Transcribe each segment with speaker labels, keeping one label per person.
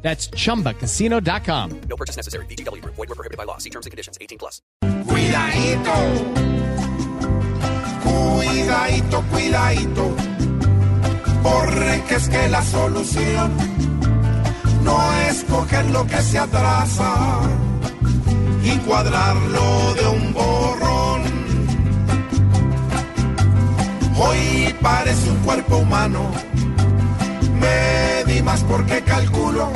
Speaker 1: That's chumbacasino.com.
Speaker 2: No purchase necessary. BGW. Void were prohibited by law. See terms and conditions. 18 plus.
Speaker 3: Cuidadito, cuidadito, cuidadito, porque es que la solución no es coger lo que se atrasa y cuadrarlo de un borrón. Hoy parece un cuerpo humano, más porque calculo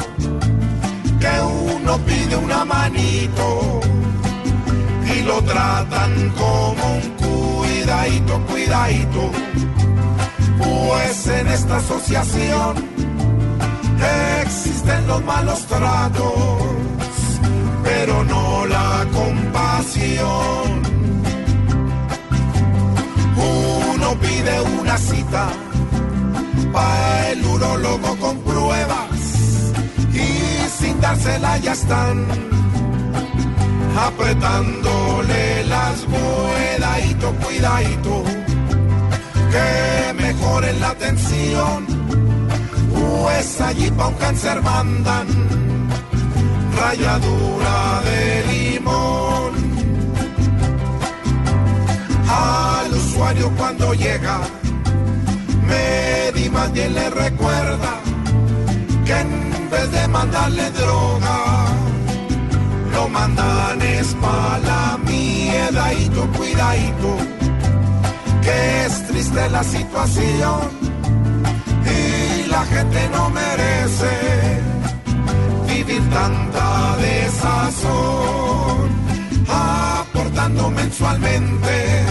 Speaker 3: que uno pide una manito y lo tratan como un cuidadito, cuidadito. Pues en esta asociación existen los malos tratos, pero no la compasión. Uno pide una cita para el urólogo con pruebas. Y sin dársela ya están apretándole las cuidadito, cuidadito, que mejoren la atención, pues allí pa' un cáncer mandan rayadura de limón. Al usuario cuando llega, me más bien le recuerda que en vez de mandarle droga, lo mandan es pa' la miedadito, cuidadito, que es triste la situación y la gente no merece vivir tanta desazón, aportando mensualmente